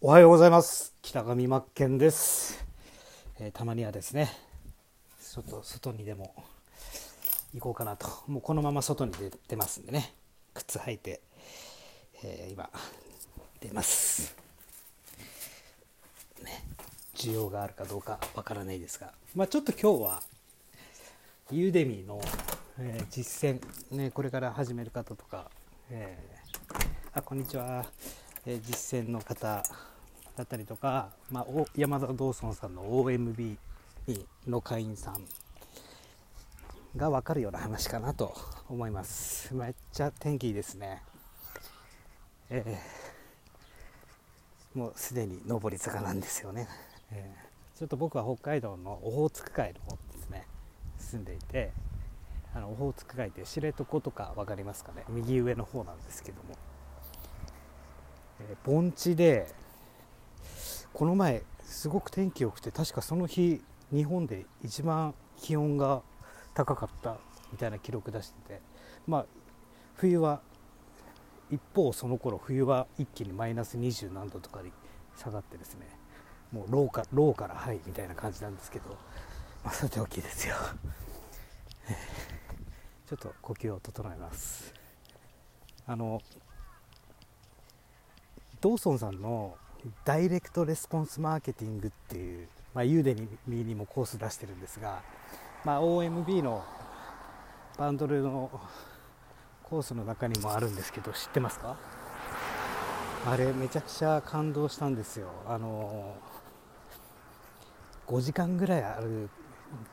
おはようございます。北上真剣です、えー、たまにはですねちょっと外にでも行こうかなと。もうこのまま外に出てますんでね。靴履いて、えー、今出ます。ね需要があるかどうかわからないですが。まあちょっと今日はユーデミーの、えー、実践ねこれから始める方とか、えー、あこんにちは。え実践の方だったりとか、まあ、山田道尊さんの OMB の会員さんが分かるような話かなと思います。めっちゃ天気いいですね、えー、もうすでに上り坂なんですよね、えー、ちょっと僕は北海道のオホーツク海の方ですね住んでいてあのオホーツク海って知床とか分かりますかね？右上の方なんですけども。えー、盆地でこの前すごく天気良くて確かその日日本で一番気温が高かったみたいな記録出しててまあ冬は一方その頃冬は一気にマイナス20何度とかに下がってですねもうローかローからハイみたいな感じなんですけど、まあ、さておきですよ。ちょっと呼吸を整えます。あのドーソンさんのダイレクトレスポンスマーケティングっていう、まあ、 Udemy にもコース出してるんですが、まあ、OMB のバンドルのコースの中にもあるんですけど知ってますか？あれめちゃくちゃ感動したんですよ。あの5時間ぐらいある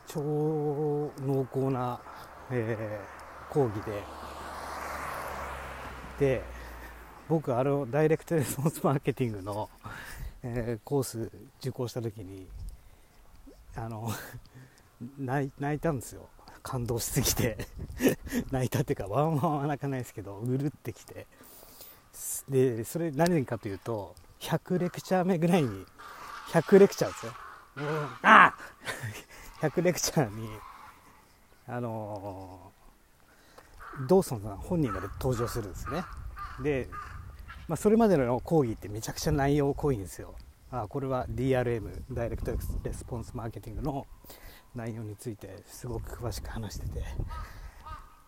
超濃厚な、えー、講義で。で僕あのダイレクトレスポンスマーケティングの、えー、コース受講した時にあの 泣いたんですよ。感動しすぎて。泣いたっていうかワンワンは泣かないですけどうるってきて。でそれ何かというと100レクチャー目ぐらいに100レクチャーですよ、うん、あ100 レクチャーにあのドーソンさん本人が登場するんですね。でまあ、それまでの講義ってめちゃくちゃ内容濃いんですよ。あこれは DRM ダイレクトレスポンスマーケティングの内容についてすごく詳しく話してて。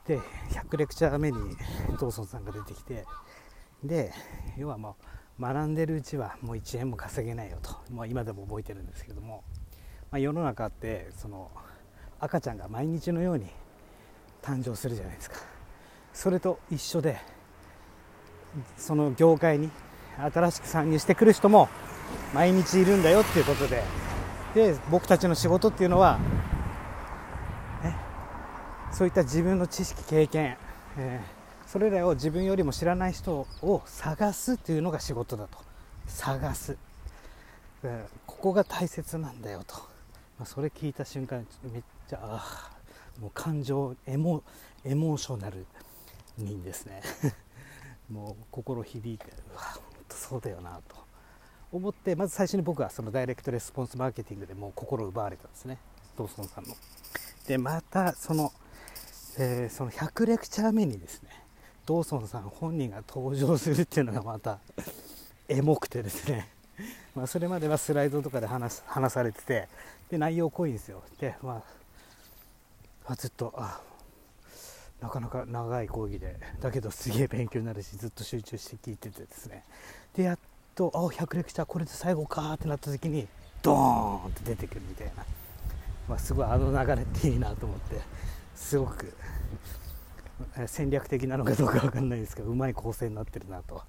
で100レクチャー目にトーソンさんが出てきて。で要はもう学んでるうちはもう1円も稼げないよと、まあ、今でも覚えてるんですけども、まあ、世の中ってその赤ちゃんが毎日のように誕生するじゃないですか。それと一緒でその業界に新しく参入してくる人も毎日いるんだよっていうことで。で僕たちの仕事っていうのは、ね、そういった自分の知識経験、えー、それらを自分よりも知らない人を探すっていうのが仕事だと。探す、えー、ここが大切なんだよと、まあ、それ聞いた瞬間めっちゃあもう感情エモエモーショナルにですね。もう心響いてうわ本当そうだよなと思ってまず最初に僕はそのダイレクトレスポンスマーケティングでもう心奪われたんですね。ドーソンさんの。でまたその,、えー、その100レクチャー目にですねドーソンさん本人が登場するっていうのがまた エモくてですね。まあそれまではスライドとかで話話されててで内容濃いんですよ。でまあずっとあなかなか長い講義で。だけどすげえ勉強になるしずっと集中して聞いててですね。でやっとあ100レクチャーこれで最後かってなった時にドーンって出てくるみたいな、まあ、すごいあの流れっていいなと思って。すごく戦略的なのかどうか分かんないですけどうまい構成になってるなと、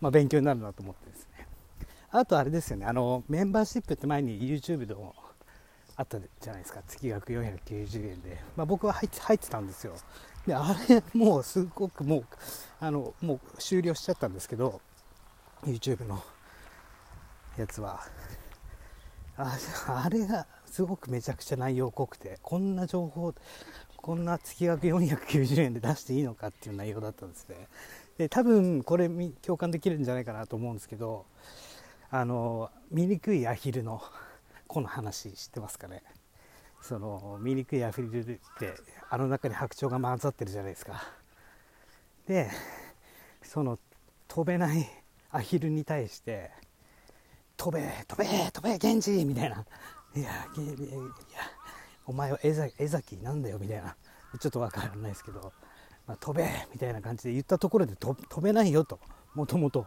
まあ、勉強になるなと思ってですね。あとあれですよね。あのメンバーシップって前に YouTube でもあったじゃないですか。月額490円で、まあ、僕は入って入ってたんですよ。であれもうすごくもうあのもう終了しちゃったんですけど YouTube のやつは。ああれがすごくめちゃくちゃ内容濃くてこんな情報こんな月額490円で出していいのかっていう内容だったんですね。で多分これ共感できるんじゃないかなと思うんですけどあの醜いアヒルのこの話知ってますかね？その醜いアフリルってあの中に白鳥が混ざってるじゃないですか。でその飛べないアヒルに対して飛べ飛べ飛べ源氏みたいな。いやいやお前は江崎なんだよみたいな。ちょっとわからないですけど、まあ、飛べみたいな感じで言ったところで飛べないよと。もともと。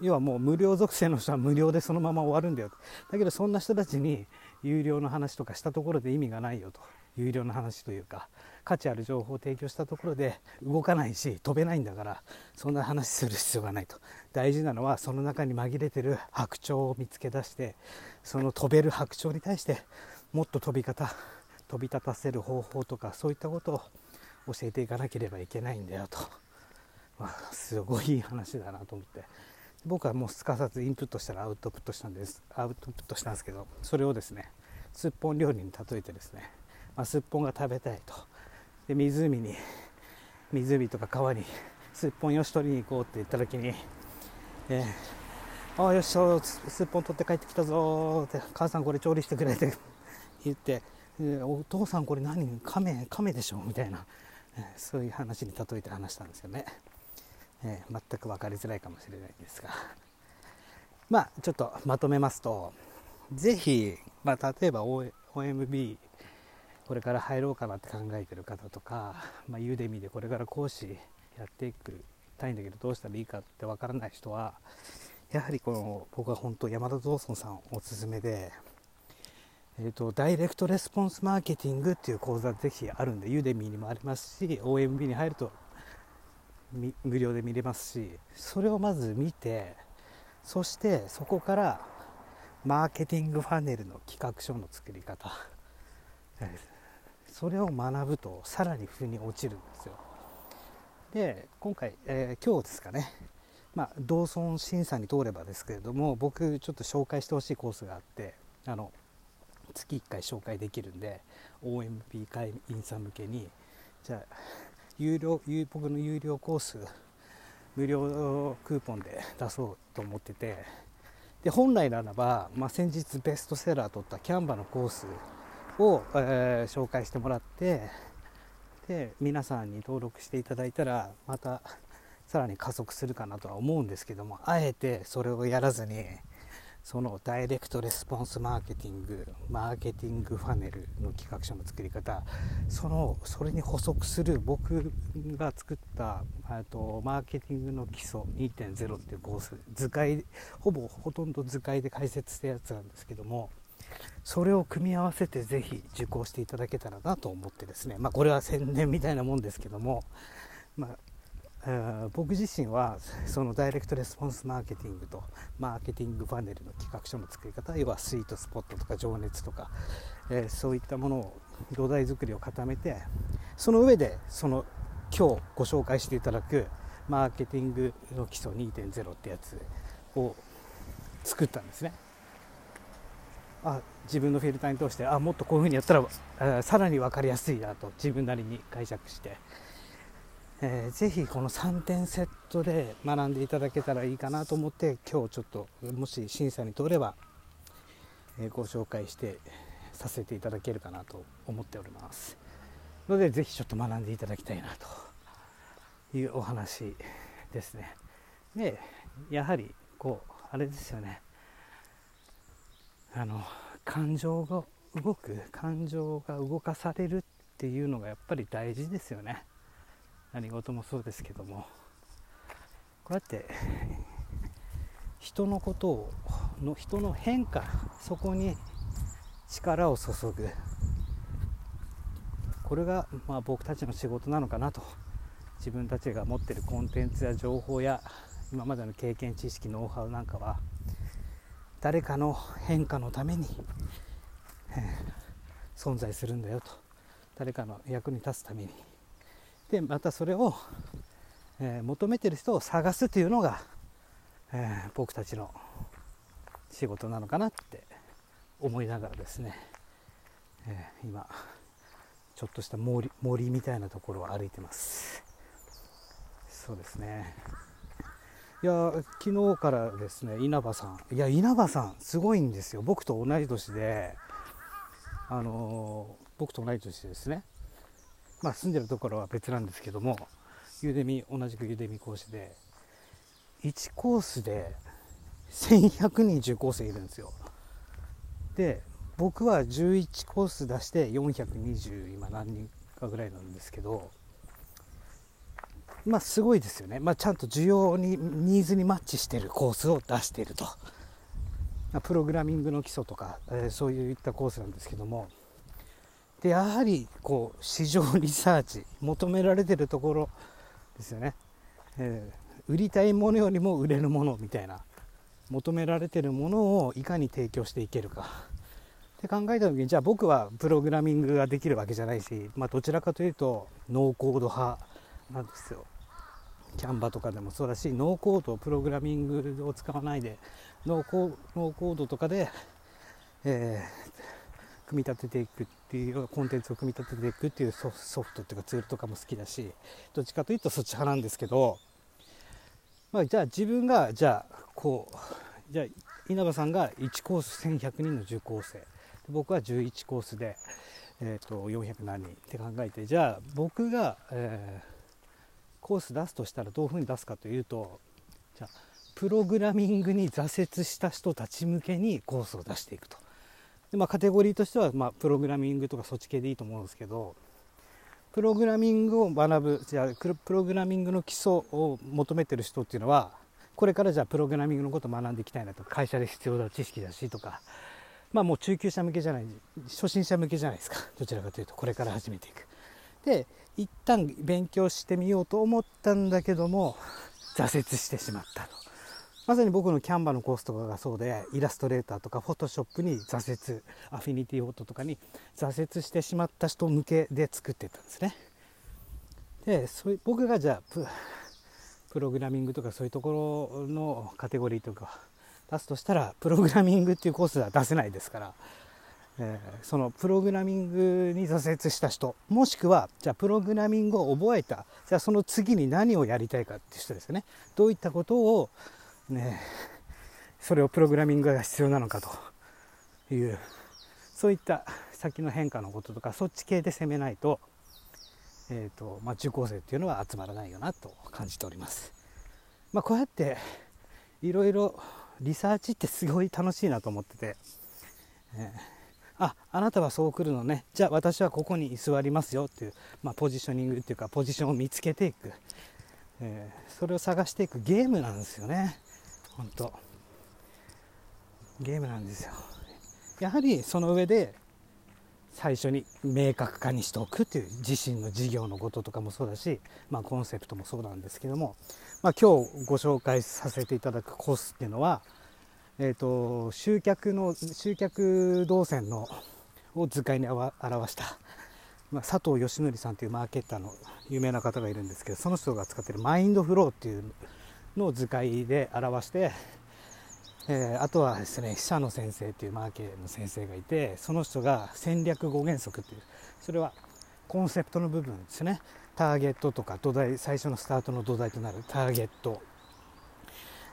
要はもう無料属性の人は無料でそのまま終わるんだよ。だけどそんな人たちに有料の話とかしたところで意味がないよと。有料の話というか価値ある情報を提供したところで動かないし飛べないんだからそんな話する必要がないと。大事なのはその中に紛れてる白鳥を見つけ出してその飛べる白鳥に対してもっと飛び方飛び立たせる方法とかそういったことを教えていかなければいけないんだよと、まあ、すごいいい話だなと思って。僕はもうすかさずインプットしたらアウトプットしたんです。アウトプットしたんですけどそれをですねすっぽん料理に例えてですね、ま、すっぽんが食べたいと。で湖に湖とか川にすっぽんよし取りに行こうって言った時に、えー、ああよしすっぽん取って帰ってきたぞって母さんこれ調理してくれって 言って、えー、お父さんこれ何？亀亀でしょ？みたいな、そういう話に例えて話したんですよね。えー、全く分かりづらいかもしれないんですが。まあちょっとまとめますと是非、まあ、例えば OMB これから入ろうかなって考えてる方とか、まあ、ユーデミでこれから講師やっていくたいんだけどどうしたらいいかって分からない人はやはりこの僕は本当山田道尊さんおすすめで、えーと、ダイレクトレスポンスマーケティングっていう講座ぜひあるんでユーデミーにもありますし OMB に入ると無料で見れますしそれをまず見てそしてそこからマーケティングファネルの企画書の作り方。それを学ぶとさらに腑に落ちるんですよ。で今回、えー、今日ですかね。まあ、同村審査に通ればですけれども僕ちょっと紹介してほしいコースがあってあの月1回紹介できるんで OMP 会員さん向けにじゃあ有料僕の有料コース無料クーポンで出そうと思ってて。で本来ならば、まあ、先日ベストセラー取ったキャンバのコースを、えー、紹介してもらってで皆さんに登録していただいたらまたさらに加速するかなとは思うんですけどもあえてそれをやらずにそのダイレクトレスポンスマーケティングマーケティングファネルの企画書の作り方そのそれに補足する僕が作ったとマーケティングの基礎2.0っていうコース図解ほぼほとんど図解で解説したやつなんですけどもそれを組み合わせてぜひ受講していただけたらなと思ってですね。まあこれは宣伝みたいなもんですけどもまあ僕自身は そのダイレクトレスポンスマーケティングとマーケティングパネルの企画書の作り方要はスイートスポットとか情熱とか、えー、そういったものを土台作りを固めてその上でその今日ご紹介していただくマーケティングの基礎2.0ってやつを作ったんですね。あ自分のフィルターに通してあもっとこういうふうにやったらさらに分かりやすいなと自分なりに解釈して。えー、ぜひこの3点セットで学んでいただけたらいいかなと思って今日ちょっともし審査に通れば、えー、ご紹介してさせていただけるかなと思っております。のでぜひちょっと学んでいただきたいなというお話ですね。でやはりこうあれですよね。あの感情が動く感情が動かされるっていうのがやっぱり大事ですよね。何事もそうですけどもこうやって人のことをの人の変化そこに力を注ぐ。これがまあ僕たちの仕事なのかなと。自分たちが持ってるコンテンツや情報や今までの経験知識ノウハウなんかは誰かの変化のために、え、存在するんだよと。誰かの役に立つために。でまたそれを、えー、求めてる人を探すというのが、えー、僕たちの仕事なのかなって思いながらですね、えー、今ちょっとした森森みたいなところを歩いてます。そうですね。いや昨日からですね稲葉さん。いや稲葉さんすごいんですよ。僕と同じ年であの僕と同じ年ですね。まあ、住んでるところは別なんですけどもユーデミ同じくユーデミ講師で1コースで1100人受講生いるんですよ。で僕は11コース出して420今何人かぐらいなんですけどまあすごいですよね、まあ、ちゃんと需要にニーズにマッチしてるコースを出していると、プログラミングの基礎とか、えー、そういったコースなんですけどもでやはりこう市場リサーチ求められてるところですよね、えー、売りたいものよりも売れるものみたいな求められてるものをいかに提供していけるか。って考えた時にじゃあ僕はプログラミングができるわけじゃないし、まあ、どちらかというとノーコード派なんですよ。キャンバとかでもそうだしノーコードプログラミングを使わないでノーコノーコードとかで、えー、組み立てていく。っていうコンテンツを組み立てていくっていうソフトっていうかツールとかも好きだしどっちかというとそっち派なんですけど、まあ、じゃあ自分がじゃあこうじゃあ稲葉さんが1コース1100人の受講生僕は11コースで、えーと、400何人って考えてじゃあ僕が、えーコース出すとしたらどういうふうに出すかというとじゃあプログラミングに挫折した人たち向けにコースを出していくと。で、まあ、カテゴリーとしては、まあ、プログラミングとかそっち系でいいと思うんですけどプログラミングを学ぶじゃあプログラミングの基礎を求めてる人っていうのはこれからじゃあプログラミングのことを学んでいきたいなと。会社で必要な知識だしとか。まあもう中級者向けじゃない初心者向けじゃないですか。どちらかというとこれから始めていく。で一旦勉強してみようと思ったんだけども挫折してしまったと。まさに僕のキャンバのコースとかがそうでイラストレーターとかフォトショップに挫折アフィニティフォトとかに挫折してしまった人向けで作ってたんですね。でそ僕がじゃあプログラミングとかそういうところのカテゴリーとか出すとしたらプログラミングっていうコースは出せないですからえー、そのプログラミングに挫折した人もしくはじゃあプログラミングを覚えたじゃあその次に何をやりたいかっていう人ですよね。どういったことをねそれをプログラミングが必要なのかというそういった先の変化のこととかそっち系で攻めないと,、えーとまあ、受講生っていうのは集まらないよなと感じております。まあ、こうやっていろいろリサーチってすごい楽しいなと思ってて、えーああなたはそう来るのね。じゃあ私はここに居座りますよっていう、まあ、ポジショニングっていうかポジションを見つけていく、えー、それを探していくゲームなんですよね。本当。ゲームなんですよ。やはりその上で最初に明確化にしておくっていう自身の事業のこととかもそうだし、まあ、コンセプトもそうなんですけども、まあ、今日ご紹介させていただくコースっていうのはえーと、集客の集客動線のを図解に表した、まあ、佐藤義則さんというマーケッターの有名な方がいるんですけどその人が使ってるマインドフローっていうの図解で表して、えー、あとはですね久野先生というマーケの先生がいてその人が戦略5原則っていうそれはコンセプトの部分ですね。ターゲットとか土台最初のスタートの土台となるターゲット。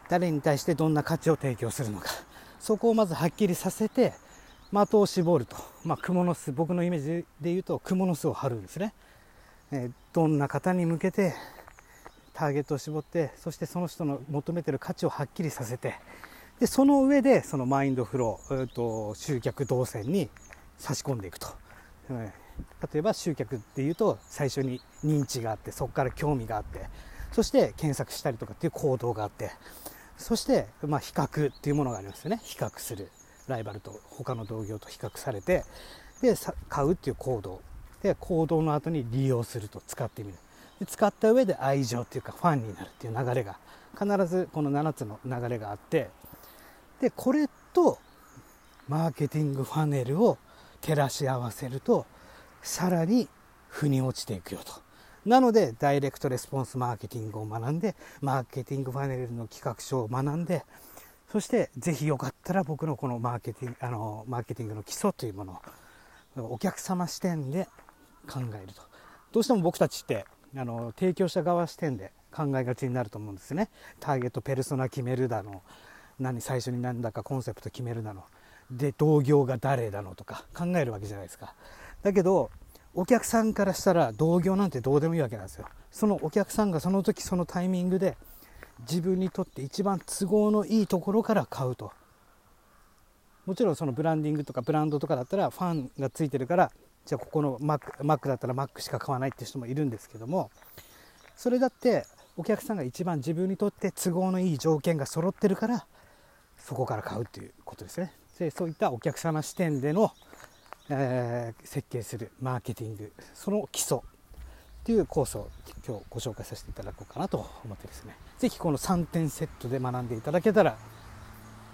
誰に対してどんな価値を提供するのか。そこをまずはっきりさせて的を絞ると、まあ、蜘蛛の巣僕のイメージで言うと蜘蛛の巣を張るんですね、えー、どんな方に向けてターゲットを絞ってそしてその人の求めてる価値をはっきりさせてでその上でそのマインドフロー、えーと、集客動線に差し込んでいくと、えー、例えば集客っていうと最初に認知があってそこから興味があってそして検索したりとかっていう行動があってそして、まあ、比較っていうものがありますよね。比較する。ライバルと他の同業と比較されてで買うっていう行動。で行動の後に利用すると使ってみる。使った上で愛情っていうかファンになるっていう流れが必ずこの7つの流れがあってでこれとマーケティングファネルを照らし合わせるとさらに腑に落ちていくよとなので、ダイレクトレスポンスマーケティングを学んで、マーケティングファネルの企画書を学んで、そしてぜひよかったら僕のこのマーケティング、あの、マーケティングの基礎というものをお客様視点で考えると。どうしても僕たちって、あの、提供者側視点で考えがちになると思うんですね。ターゲット、ペルソナ決めるだの、何最初に何だかコンセプト決めるだの、で、同業が誰だのとか考えるわけじゃないですか。だけど、お客さんからしたら同業なんてどうでもいいわけなんですよそのお客さんがその時そのタイミングで自分にとって一番都合のいいところから買うともちろんそのブランディングとかブランドとかだったらファンがついてるからじゃあここのマックマックだったらマックしか買わないっていう人もいるんですけどもそれだってお客さんが一番自分にとって都合のいい条件が揃ってるからそこから買うっていうことですね。でそういったお客様視点での、えー、設計するマーケティングその基礎っていうコースを今日ご紹介させていただこうかなと思ってですね。是非この3点セットで学んでいただけたら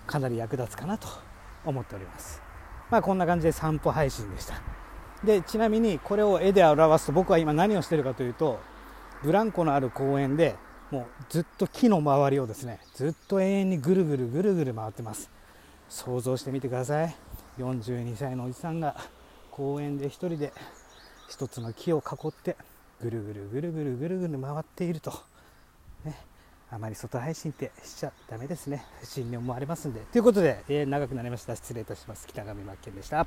かなり役立つかなと思っております。まあこんな感じで散歩配信でした。でちなみにこれを絵で表すと僕は今何をしてるかというとブランコのある公園でもうずっと木の周りをですねずっと永遠にぐるぐるぐるぐる回ってます。想像してみてください。42歳のおじさんが公園で1人で1つの木を囲ってぐるぐるぐるぐるぐるぐる回っていると、ね、あまり外配信ってしちゃだめですね。不審に思われますんで。ということで、えー、長くなりました。失礼いたします。北上真剣でした。